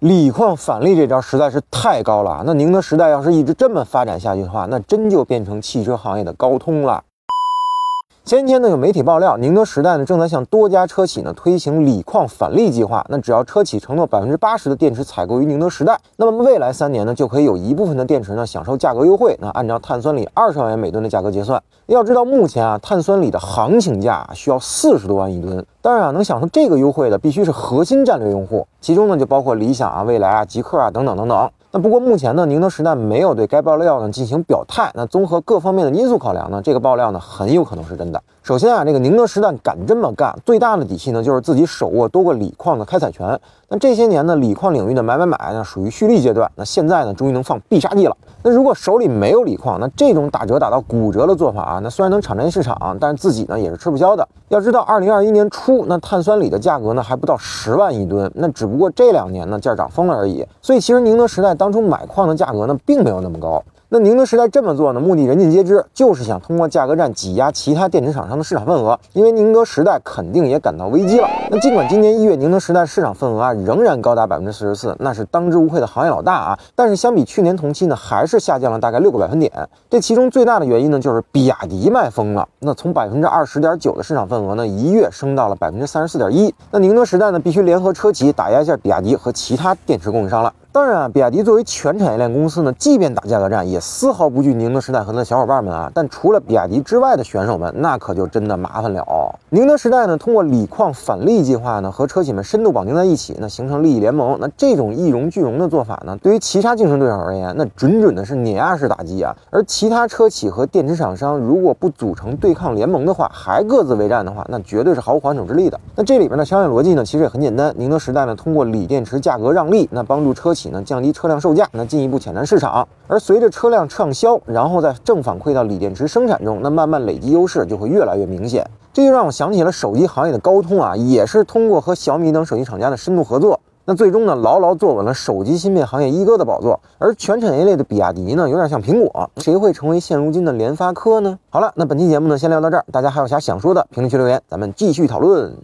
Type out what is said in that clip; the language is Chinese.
锂矿返利这招实在是太高了，那宁德时代要是一直这么发展下去的话，那真就变成汽车行业的高通了。前天呢，有媒体爆料，宁德时代呢正在向多家车企呢推行锂矿返利计划。那只要车企承诺百分之八十的电池采购于宁德时代，那么未来三年呢就可以有一部分的电池呢享受价格优惠。那按照碳酸锂二十万元每吨的价格结算，要知道目前啊碳酸锂的行情价需要四十多万一吨。当然啊，能享受这个优惠的必须是核心战略用户，其中呢就包括理想啊、蔚来啊、极客啊等等等等。那不过目前呢，宁德时代没有对该爆料呢进行表态。那综合各方面的因素考量呢，这个爆料呢很有可能是真的。首先啊，这个宁德时代敢这么干，最大的底气呢就是自己手握多个锂矿的开采权。那这些年呢，锂矿领域的买买买呢属于蓄力阶段，那现在呢终于能放必杀技了。那如果手里没有锂矿，那这种打折打到骨折的做法啊，那虽然能抢占市场，但是自己呢也是吃不消的。要知道，二零二一年初那碳酸锂的价格呢还不到十万一吨，那只不过这两年呢价涨疯了而已。所以其实宁德时代当初买矿的价格呢并没有那么高。那宁德时代这么做呢，目的人尽皆知，就是想通过价格战挤压其他电池厂商的市场份额。因为宁德时代肯定也感到危机了。那尽管今年一月宁德时代市场份额啊仍然高达百分之四十四，那是当之无愧的行业老大啊，但是相比去年同期呢，还是下降了大概六个百分点。这其中最大的原因呢，就是比亚迪卖疯了。那从百分之二十点九的市场份额呢，一跃升到了百分之三十四点一。那宁德时代呢，必须联合车企打压一下比亚迪和其他电池供应商了。当然啊，比亚迪作为全产业链公司呢，即便打价格战，也丝毫不惧宁德时代和他的小伙伴们啊。但除了比亚迪之外的选手们，那可就真的麻烦了。宁德时代呢，通过锂矿返利计划呢，和车企们深度绑定在一起，那形成利益联盟。那这种一荣俱荣的做法呢，对于其他竞争对手而言，那准准的是碾压式打击啊。而其他车企和电池厂商如果不组成对抗联盟的话，还各自为战的话，那绝对是毫无还手之力的。那这里边的商业逻辑呢，其实也很简单。宁德时代呢，通过锂电池价格让利，那帮助车企。呢，降低车辆售价，那进一步抢占市场，而随着车辆畅销，然后再正反馈到锂电池生产中，那慢慢累积优势就会越来越明显。这就让我想起了手机行业的高通啊，也是通过和小米等手机厂家的深度合作，那最终呢，牢牢坐稳了手机芯片行业一哥的宝座。而全产业链的比亚迪呢，有点像苹果，谁会成为现如今的联发科呢？好了，那本期节目呢，先聊到这儿，大家还有啥想说的，评论区留言，咱们继续讨论。